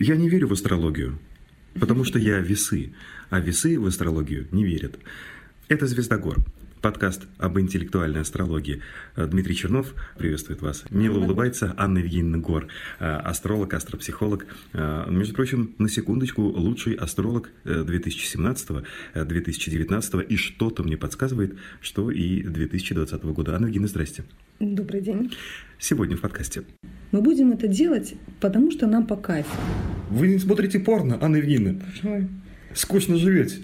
Я не верю в астрологию, потому что я весы, а весы в астрологию не верят. Это «Звездогор», подкаст об интеллектуальной астрологии. Дмитрий Чернов приветствует вас. Мило улыбается Анна Евгеньевна Гор, астролог, астропсихолог. Между прочим, на секундочку, лучший астролог 2017-2019 и что-то мне подсказывает, что и 2020 года. Анна Евгеньевна, здрасте. Добрый день. Сегодня в подкасте. Мы будем это делать, потому что нам по кайфу. Вы не смотрите порно, Анна Евгеньевна? Почему? Скучно живете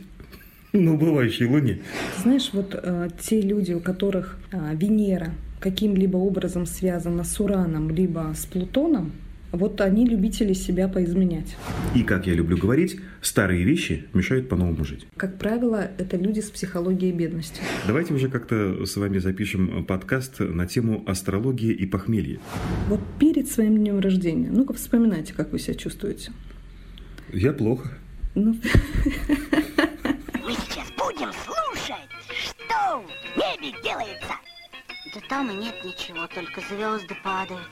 на убывающей луне. Знаешь, вот э, те люди, у которых э, Венера каким-либо образом связана с Ураном, либо с Плутоном, вот они любители себя поизменять. И, как я люблю говорить, старые вещи мешают по-новому жить. Как правило, это люди с психологией бедности. Давайте уже как-то с вами запишем подкаст на тему астрологии и похмелья. Вот перед своим днем рождения, ну-ка вспоминайте, как вы себя чувствуете. Я плохо. Ну, Мы сейчас будем слушать, что в небе делается. Да там и нет ничего, только звезды падают.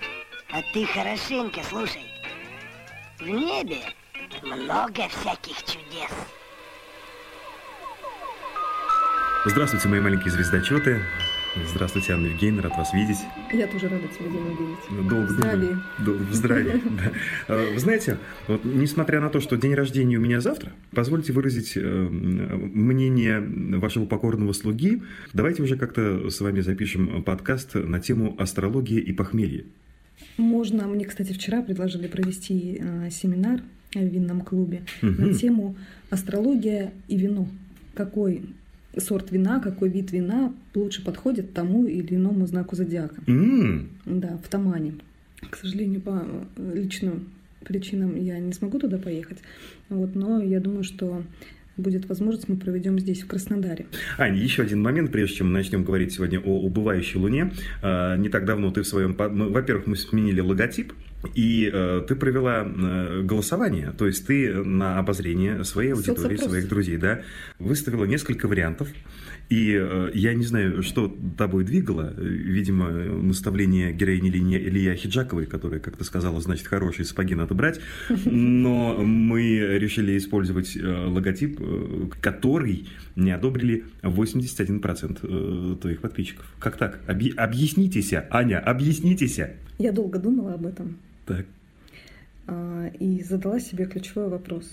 А ты хорошенько слушай. В небе много всяких чудес. Здравствуйте, мои маленькие звездочеты. Здравствуйте, Анна Евгеньевна, рад вас видеть. я тоже рада тебя день видеть. Долго Здравия. думаю. Долго в здравии. А, Вы знаете, вот, несмотря на то, что день рождения у меня завтра, позвольте выразить э, мнение вашего покорного слуги. Давайте уже как-то с вами запишем подкаст на тему астрология и похмелье. Можно, мне, кстати, вчера предложили провести э, семинар в винном клубе Мгм. на тему астрология и вино. Какой сорт вина, какой вид вина лучше подходит тому или иному знаку зодиака. М, Да, в Тамане. К сожалению, по э, личным причинам я не смогу туда поехать. Вот, но я думаю, что будет возможность, мы проведем здесь, в Краснодаре. Ань, еще один момент, прежде чем мы начнем говорить сегодня о убывающей Луне. А, Не так давно ты в своем... мы- Во-первых, мы сменили логотип, и э, ты провела э, голосование, то есть ты на обозрение своей аудитории, Соцопрос. своих друзей, да, выставила несколько вариантов, и э, я не знаю, что тобой двигало, видимо, наставление героини Ильи Ильи Хиджаковой, которая, как ты сказала, значит, хорошие сапоги надо брать, но мы решили использовать э, логотип, э, который не одобрили 81% э, твоих подписчиков. Как так? Объ- объяснитесь, Аня, объяснитесь. Я долго думала об этом Так. а, и задала себе ключевой вопрос.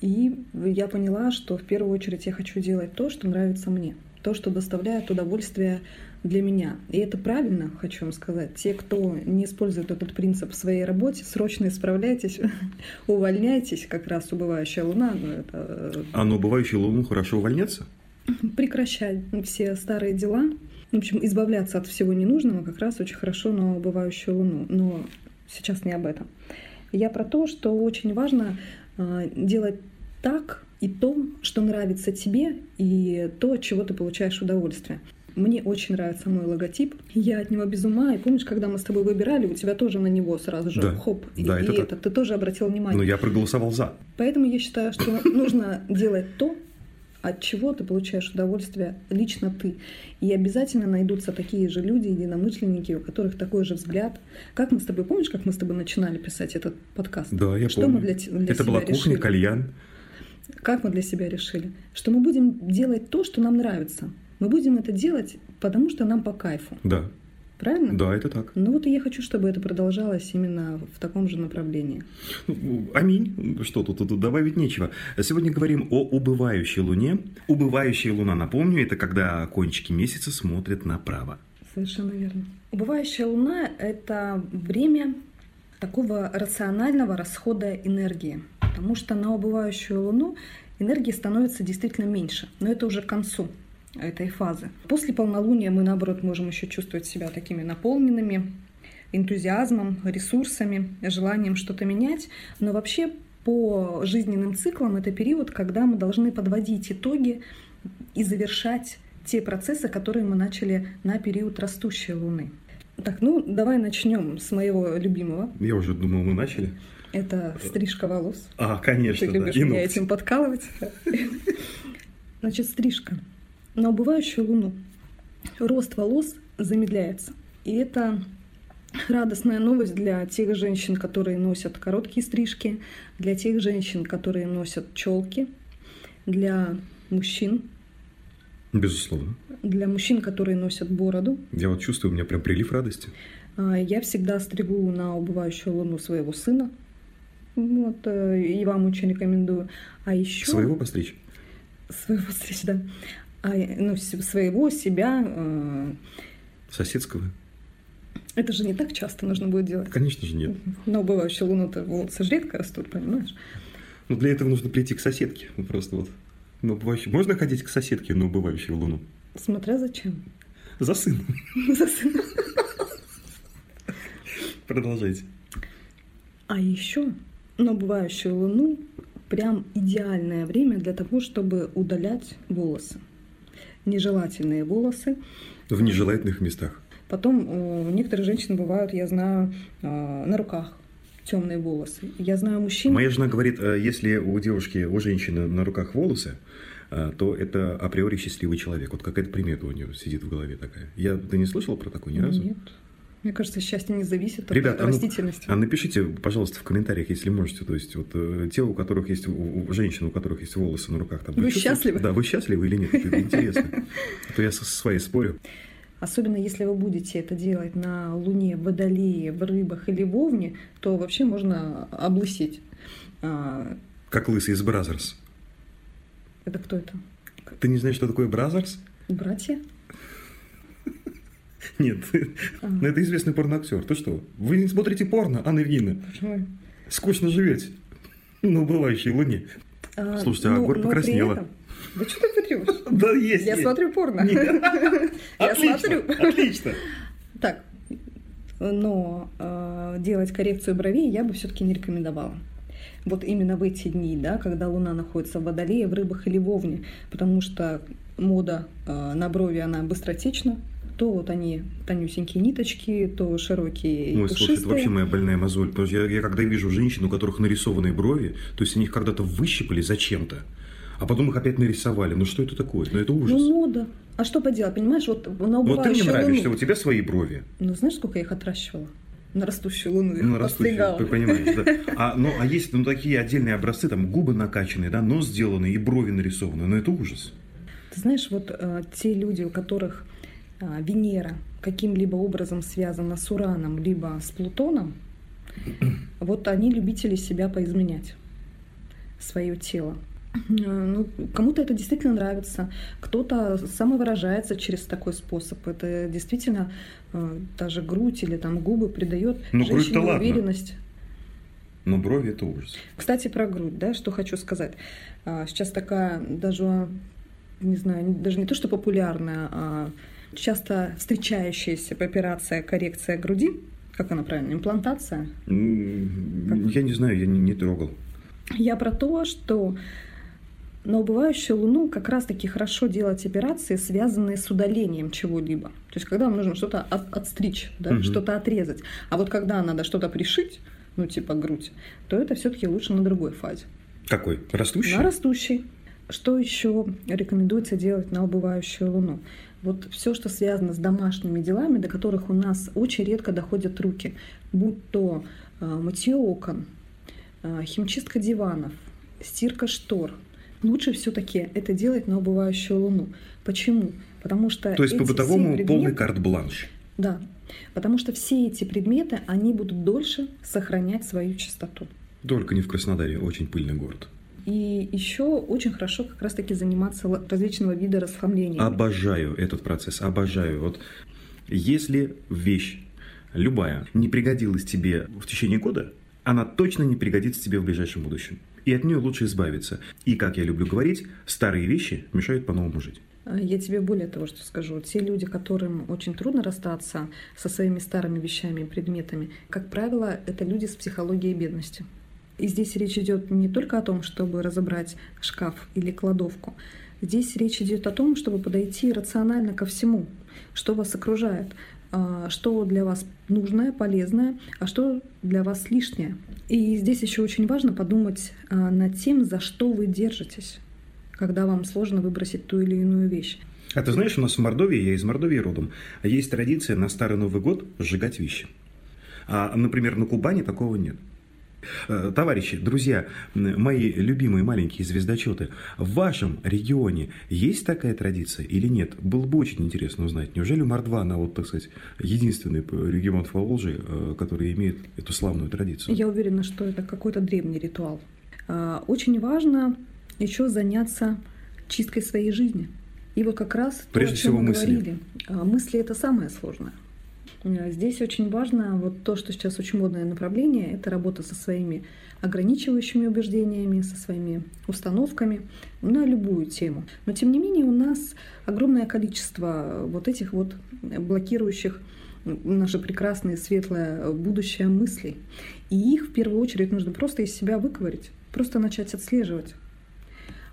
И я поняла, что в первую очередь я хочу делать то, что нравится мне, то, что доставляет удовольствие для меня. И это правильно, хочу вам сказать. Те, кто не использует этот принцип в своей работе, срочно исправляйтесь, увольняйтесь, как раз убывающая луна, ну, это А на убывающую луну хорошо увольняться? прекращать все старые дела. В общем, избавляться от всего ненужного как раз очень хорошо на убывающую луну. Но сейчас не об этом. Я про то, что очень важно э, делать так и то, что нравится тебе, и то, от чего ты получаешь удовольствие. Мне очень нравится мой логотип. Я от него без ума. И помнишь, когда мы с тобой выбирали, у тебя тоже на него сразу же Да. хоп. Да, и это это, ты тоже обратил внимание. Но я проголосовал за. Поэтому я считаю, что нужно делать то, от чего ты получаешь удовольствие лично ты. И обязательно найдутся такие же люди, единомышленники, у которых такой же взгляд. Как мы с тобой, помнишь, как мы с тобой начинали писать этот подкаст? Да, я что помню. мы для, для Это была кухня, решили? кальян. Как мы для себя решили? Что мы будем делать то, что нам нравится. Мы будем это делать, потому что нам по кайфу. Да, Правильно? да, это так. Ну вот и я хочу, чтобы это продолжалось именно в таком же направлении. Ну, Аминь. Что тут, тут добавить нечего. Сегодня говорим о убывающей луне. Убывающая луна, напомню, это когда кончики месяца смотрят направо. Совершенно верно. Убывающая луна — это время такого рационального расхода энергии, потому что на убывающую луну энергии становится действительно меньше, но это уже к концу этой фазы. После полнолуния мы, наоборот, можем еще чувствовать себя такими наполненными энтузиазмом, ресурсами, желанием что-то менять, но вообще по жизненным циклам это период, когда мы должны подводить итоги и завершать те процессы, которые мы начали на период растущей Луны. Так, ну давай начнем с моего любимого. Я уже думал, мы начали. Это стрижка волос. А, конечно, Ты да. любишь И меня ногти. этим подкалывать. Значит, стрижка. На убывающую луну рост волос замедляется. И это радостная новость для тех женщин, которые носят короткие стрижки, для тех женщин, которые носят челки, для мужчин, Безусловно. для мужчин, которые носят бороду. Я вот чувствую, у меня прям прилив радости. А, Я всегда стригу на убывающую луну своего сына. Вот, э, и вам очень рекомендую. А еще... Своего постричь? Своего стричь, да. А, ну, своего, себя. э, Соседского? Это же не так часто нужно будет делать. Конечно же нет. На убывающую луну-то волосы же редко растут, понимаешь? Но для этого нужно прийти к соседке. Ну, просто вот. На убывающую- Можно ходить к соседке на убывающую луну? Смотря зачем. За сыном. За сыном. Продолжайте. А еще на убывающую луну прям идеальное время для того, чтобы удалять волосы. Нежелательные волосы. В нежелательных местах. Потом у некоторых женщин бывают, я знаю, э, на руках темные волосы. Я знаю мужчин. Моя жена говорит, э, если у девушки, у женщины на руках волосы, э, то это априори счастливый человек. Вот какая-то примета у нее сидит в голове такая. Я, ты не слышала про такое ни разу? Нет. Мне кажется, счастье не зависит от Ребят, а ну- растительности. А напишите, пожалуйста, в комментариях, если можете, то есть вот э, те, у которых есть, у, у женщин, у которых есть волосы на руках. Там, Вы чувствуете? счастливы? Да, вы счастливы или нет? Это интересно. А то я со своей спорю. Особенно если вы будете это делать на Луне, в Водолее, в Рыбах или в Овне, то вообще можно облысеть. А, Как лысый из Brazzers. Это кто это? Ты не знаешь, что такое Brazzers? Братья? Нет. Ну, это известный порноактер. Ты что? Вы не смотрите порно, Анна Евгеньевна? Почему? Скучно живете на убывающей луне. А, Слушайте, а но- Гор но при покраснела. Да что ты врешь? Да, есть. Я смотрю порно. Я смотрю. Отлично. Так, но э, делать коррекцию бровей я бы все-таки не рекомендовала. Вот именно в эти дни, да, когда Луна находится в Водолее, в Рыбах или в Овне, потому что мода э, на брови, она быстротечна, то вот они тонюсенькие ниточки, то широкие Ой, слушай, пушистые. это вообще моя больная мозоль. Потому что я, я когда вижу женщин, у которых нарисованные брови, то есть они их когда-то выщипали зачем-то, а потом их опять нарисовали. Ну что это такое? Ну это ужас. Ну, мода. А что поделать, понимаешь, вот на вот ты мне убывающую нравишься, луну... у тебя свои брови. Ну, знаешь, сколько я их отращивала? На растущую луну их Ну, растущие, подстригала. ты понимаешь, да. А, ну, а есть ну, такие отдельные образцы, там губы накачанные, да, нос сделанный и брови нарисованы. Но это ужас. Ты знаешь, вот э, те люди, у которых Венера каким-либо образом связана с Ураном, либо с Плутоном, вот они любители себя поизменять, свое тело. Э, Ну, кому-то это действительно нравится, кто-то самовыражается через такой способ. Это действительно даже грудь или там губы придает Ну, женщине ладно. уверенность. Но брови это ужас. Кстати, про грудь, да, что хочу сказать. А, Сейчас такая даже, не знаю, даже не то, что популярная, а часто встречающаяся операция коррекция груди, как она правильно, имплантация. М, Я не знаю, я не, не трогал. Я про то, что на убывающую луну как раз-таки хорошо делать операции, связанные с удалением чего-либо. То есть, когда вам нужно что-то от- отстричь, да, Мгм. что-то отрезать. А вот когда надо что-то пришить, ну, типа грудь, то это все-таки лучше на другой фазе. Какой? Растущий? На растущий. Что еще рекомендуется делать на убывающую луну? Вот все, что связано с домашними делами, до которых у нас очень редко доходят руки, будь то э, мытье окон, э, химчистка диванов, стирка штор. Лучше все-таки это делать на убывающую луну. Почему? Потому что То есть эти все по-бытовому предметы- полный карт-бланш. Да, потому что все эти предметы, они будут дольше сохранять свою чистоту. Только не в Краснодаре, очень пыльный город. И еще очень хорошо как раз-таки заниматься различного вида расхламлениями. Обожаю этот процесс, обожаю. Вот если вещь любая не пригодилась тебе в течение года, она точно не пригодится тебе в ближайшем будущем. И от нее лучше избавиться. И, как я люблю говорить, старые вещи мешают по-новому жить. А Я тебе более того, что скажу. Те люди, которым очень трудно расстаться со своими старыми вещами и предметами, как правило, это люди с психологией бедности. И здесь речь идет не только о том, чтобы разобрать шкаф или кладовку. Здесь речь идет о том, чтобы подойти рационально ко всему, что вас окружает, а, что для вас нужное, полезное, а что для вас лишнее. И здесь еще очень важно подумать а, над тем, за что вы держитесь, когда вам сложно выбросить ту или иную вещь. А ты знаешь, у нас в Мордовии, я из Мордовии родом, есть традиция на Старый Новый год сжигать вещи. А, например, на Кубани такого нет. Э, товарищи, друзья, мои любимые маленькие звездочеты, в вашем регионе есть такая традиция или нет? Было бы очень интересно узнать. Неужели Мордва, она вот, так сказать, единственный регион в Поволжье, э, который имеет эту славную традицию? Я уверена, что это какой-то древний ритуал. А, очень важно еще заняться чисткой своей жизни. И вот как раз Прежде то, о чем всего мы мысли. говорили. Мысли – это самое сложное. Э, Здесь очень важно, вот то, что сейчас очень модное направление, это работа со своими ограничивающими убеждениями, со своими установками на любую тему. Но тем не менее у нас огромное количество вот этих вот блокирующих наше прекрасное светлое будущее мыслей. И их в первую очередь нужно просто из себя выковырить, просто начать отслеживать.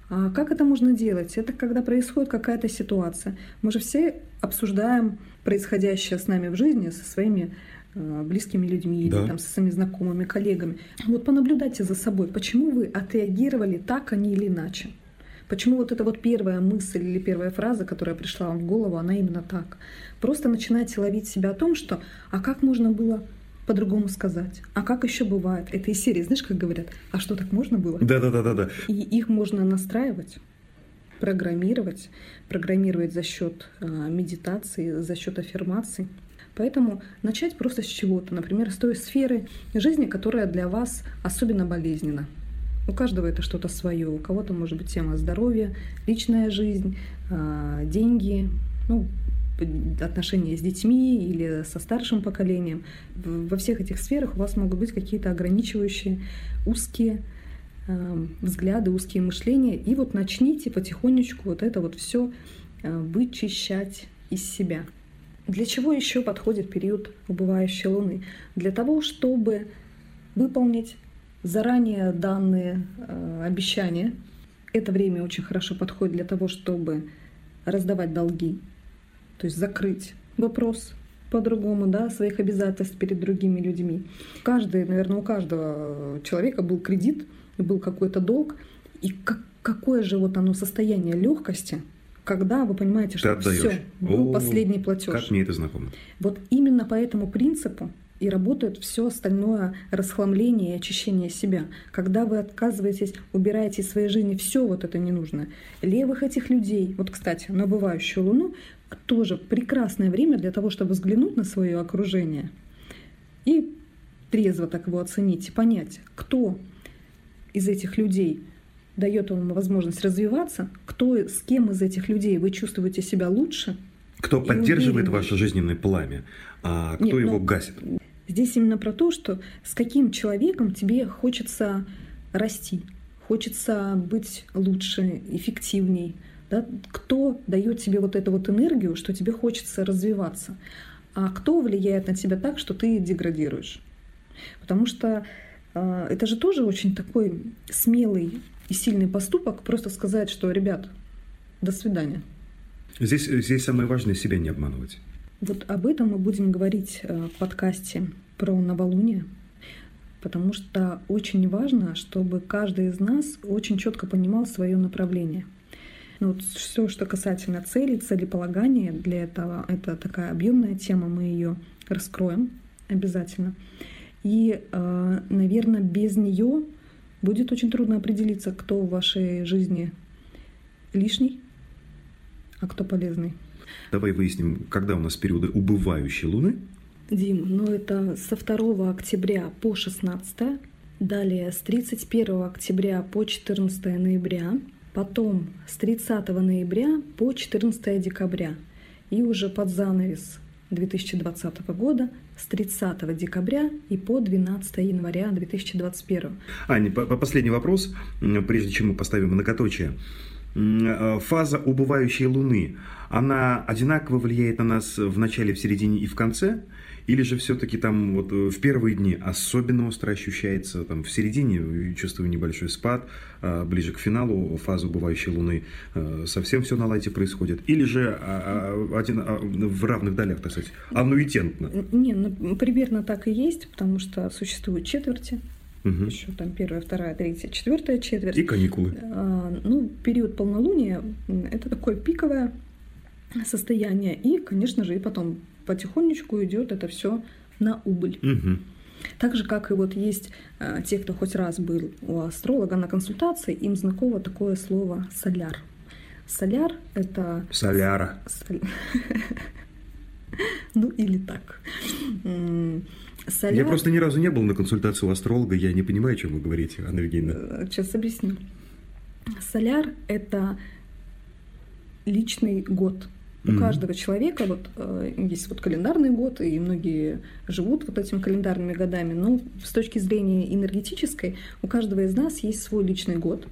А как это можно делать? Это когда происходит какая-то ситуация. Мы же все обсуждаем происходящее с нами в жизни со своими э, близкими людьми Да. или там, со своими знакомыми, коллегами. Вот понаблюдайте за собой, почему вы отреагировали так, а не или иначе. Почему вот эта вот первая мысль или первая фраза, которая пришла вам в голову, она именно так. Просто начинайте ловить себя о том, что а как можно было по-другому сказать? А как еще бывает? Это из серии, знаешь, как говорят, а что так можно было? Да-да-да-да. И их можно настраивать, программировать, программировать за счет а, медитации, за счет аффирмаций. Поэтому начать просто с чего-то, например, с той сферы жизни, которая для вас особенно болезненна. У каждого это что-то свое. У кого-то может быть тема здоровья, личная жизнь, а, деньги, ну, отношения с детьми или со старшим поколением. Во всех этих сферах у вас могут быть какие-то ограничивающие, узкие э, взгляды, узкие мышления. И вот начните потихонечку вот это вот все вычищать из себя. Для чего еще подходит период убывающей Луны? Для того, чтобы выполнить заранее данные э, обещания. Это время очень хорошо подходит для того, чтобы раздавать долги, то есть закрыть вопрос по-другому, да, своих обязательств перед другими людьми. Каждый, наверное, у каждого человека был кредит, был какой-то долг, и как, какое же вот оно состояние легкости, когда вы понимаете, что все, был О, последний платеж. Как мне это знакомо. Вот именно по этому принципу и работает все остальное расхламление и очищение себя. Когда вы отказываетесь, убираете из своей жизни все вот это ненужное. Левых этих людей, вот, кстати, на бывающую Луну, тоже прекрасное время для того, чтобы взглянуть на свое окружение и трезво так его оценить и понять, кто из этих людей дает вам возможность развиваться, кто, с кем из этих людей вы чувствуете себя лучше, Кто поддерживает ваше жизненное пламя, а кто Нет, его ну, гасит? Здесь именно про то, что с каким человеком тебе хочется расти, хочется быть лучше, эффективней. Да? Кто дает тебе вот эту вот энергию, что тебе хочется развиваться, а кто влияет на тебя так, что ты деградируешь. Потому что э, это же тоже очень такой смелый и сильный поступок, просто сказать, что, ребят, до свидания. Здесь, здесь самое важное себя не обманывать. Вот об этом мы будем говорить э, в подкасте про новолуние, потому что очень важно, чтобы каждый из нас очень четко понимал свое направление. Ну, вот все, что касательно целей, целеполагания, для этого это такая объемная тема, мы ее раскроем обязательно. И, наверное, без нее будет очень трудно определиться, кто в вашей жизни лишний, а кто полезный. Давай выясним, когда у нас периоды убывающей Луны. Дим, ну это со 2 октября по 16, далее с 31 октября по 14 ноября, потом с 30 ноября по 14 декабря и уже под занавес 2020 года с 30 декабря и по 12 января 2021. Аня, по- по- последний вопрос, прежде чем мы поставим многоточие. Э, Фаза убывающей Луны, она одинаково влияет на нас в начале, в середине и в конце? Или же все-таки там вот э, в первые дни особенно остро ощущается, там в середине э, чувствую небольшой спад, ближе к финалу фазы убывающей Луны совсем все на лайте происходит? Или же а, а, один, а, в равных долях, так сказать, аннуитентно? Не, ну примерно так и есть, потому что существуют четверти, Мгм. еще там первая, вторая, третья, четвертая четверть. И каникулы. А, Ну, период полнолуния это такое пиковое состояние. И, конечно же, и потом потихонечку идет это все на убыль. Мгм. Так же, как и вот есть э, те, кто хоть раз был у астролога на консультации, им знакомо такое слово соляр. Соляр – это Соляра. Ну или так. Соляр... Я просто ни разу не был на консультации у астролога, я не понимаю, о чем вы говорите, Анна Евгеньевна. Сейчас объясню. Соляр – это личный год. У Мгм. каждого человека вот э, есть вот календарный год, и многие живут вот этими календарными годами. Но с точки зрения энергетической у каждого из нас есть свой личный год.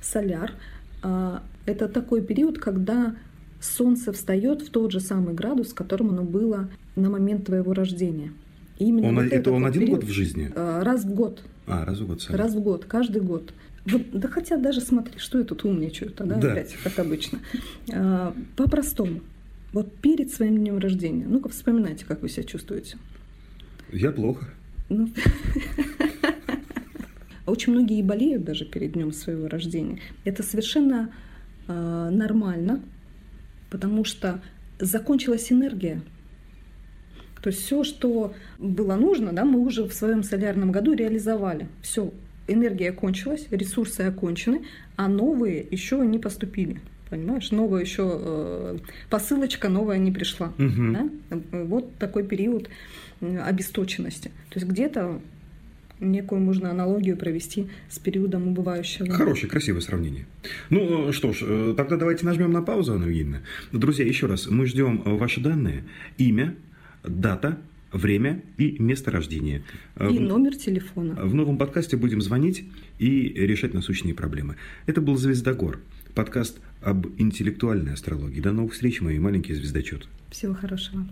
Соляр а, это такой период, когда Солнце встает в тот же самый градус, которым оно было на момент твоего рождения. Именно Он, вот это он один период, год в жизни? э, Раз в год. А, раз в год. Соляр. Раз в год, каждый год. Да хотя даже смотри, что я тут умничаю тогда Да. опять, как обычно. А, По-простому. Вот перед своим днем рождения. Ну-ка вспоминайте, как вы себя чувствуете. Я плохо. Ну, Очень многие болеют даже перед днем своего рождения. Это совершенно а, нормально, потому что закончилась энергия. То есть все, что было нужно, да, мы уже в своем солярном году реализовали. Все, энергия кончилась, ресурсы окончены, а новые еще не поступили. Понимаешь, новая еще э, посылочка новая не пришла. Мгм. Да? Вот такой период м, обесточенности. То есть где-то некую можно аналогию провести с периодом убывающего. Хорошее, красивое сравнение. Ну э, что ж, э, тогда давайте нажмем на паузу, Анна Евгеньевна. Друзья, еще раз, мы ждем э, ваши данные, имя, дата, время и место рождения. Э, И номер телефона. В новом подкасте будем звонить и решать насущные проблемы. Это был «Звездогор», подкаст об интеллектуальной астрологии. До новых встреч, мои маленькие звездочеты. Всего хорошего.